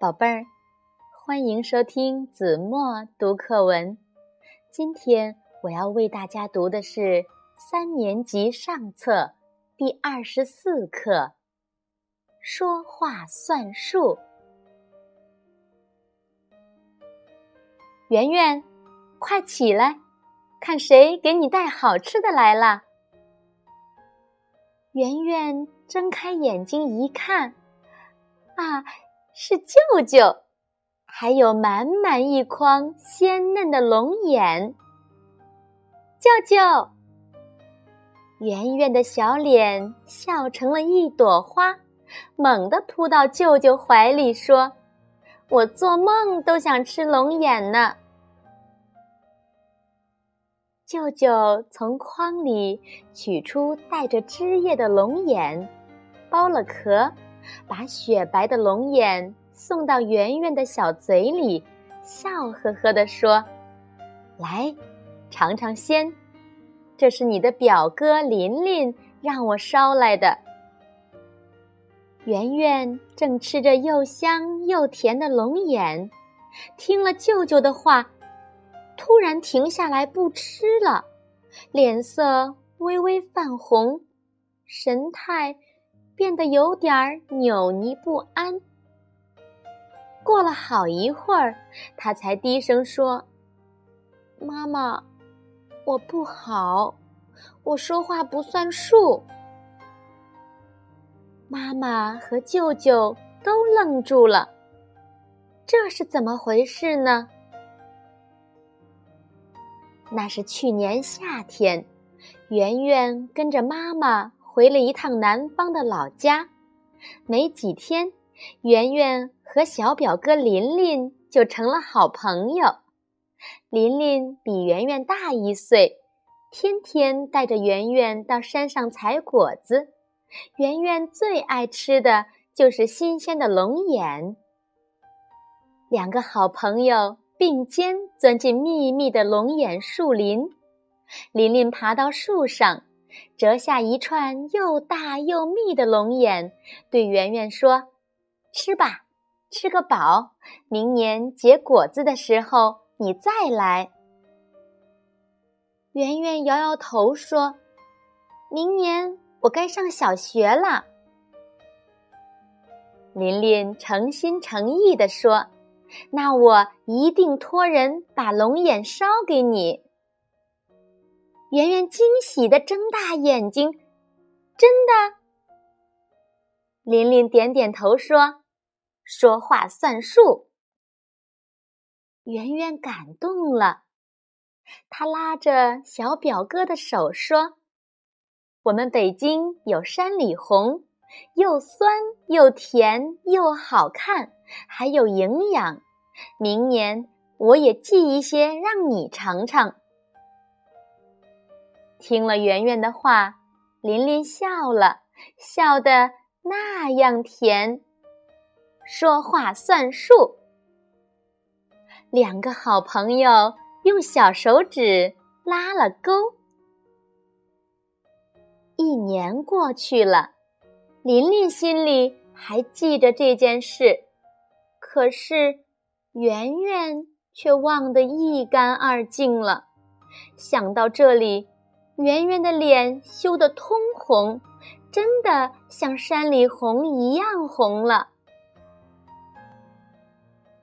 宝贝儿，欢迎收听子墨读课文。今天我要为大家读的是三年级上册第二十四课《说话算数》。圆圆，快起来，看谁给你带好吃的来了。圆圆睁开眼睛一看，啊！是舅舅，还有满满一筐鲜嫩的龙眼。舅舅，圆圆的小脸笑成了一朵花，猛地扑到舅舅怀里，说：“我做梦都想吃龙眼呢。”舅舅从筐里取出带着汁液的龙眼，剥了壳。把雪白的龙眼送到圆圆的小嘴里，笑呵呵地说：“来，尝尝鲜，这是你的表哥琳琳让我捎来的。”圆圆正吃着又香又甜的龙眼，听了舅舅的话，突然停下来不吃了，脸色微微泛红，神态。变得有点儿扭捏不安。过了好一会儿，他才低声说：“妈妈，我不好，我说话不算数。”妈妈和舅舅都愣住了，这是怎么回事呢？那是去年夏天，圆圆跟着妈妈。回了一趟南方的老家，没几天，圆圆和小表哥琳琳就成了好朋友。琳琳比圆圆大一岁，天天带着圆圆到山上采果子。圆圆最爱吃的就是新鲜的龙眼。两个好朋友并肩钻进密密的龙眼树林，琳琳爬到树上。折下一串又大又密的龙眼，对圆圆说：“吃吧，吃个饱。明年结果子的时候，你再来。”圆圆摇摇头说：“明年我该上小学了。”琳琳诚心诚意地说：“那我一定托人把龙眼捎给你。”圆圆惊喜的睁大眼睛，真的？琳琳点点头说：“说话算数。”圆圆感动了，她拉着小表哥的手说：“我们北京有山里红，又酸又甜又好看，还有营养。明年我也寄一些让你尝尝。”听了圆圆的话，琳琳笑了，笑得那样甜。说话算数。两个好朋友用小手指拉了钩。一年过去了，琳琳心里还记着这件事，可是圆圆却忘得一干二净了。想到这里。圆圆的脸羞得通红，真的像山里红一样红了。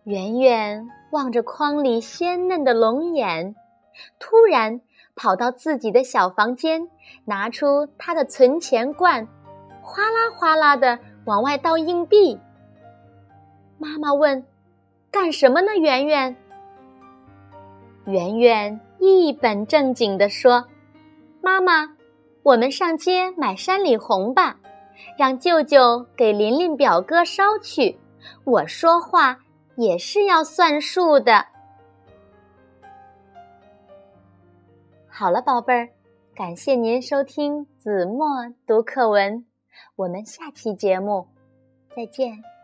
圆圆望着筐里鲜嫩的龙眼，突然跑到自己的小房间，拿出他的存钱罐，哗啦哗啦的往外倒硬币。妈妈问：“干什么呢？”圆圆。圆圆一本正经地说。妈妈，我们上街买山里红吧，让舅舅给琳琳表哥捎去。我说话也是要算数的。好了，宝贝儿，感谢您收听子墨读课文，我们下期节目再见。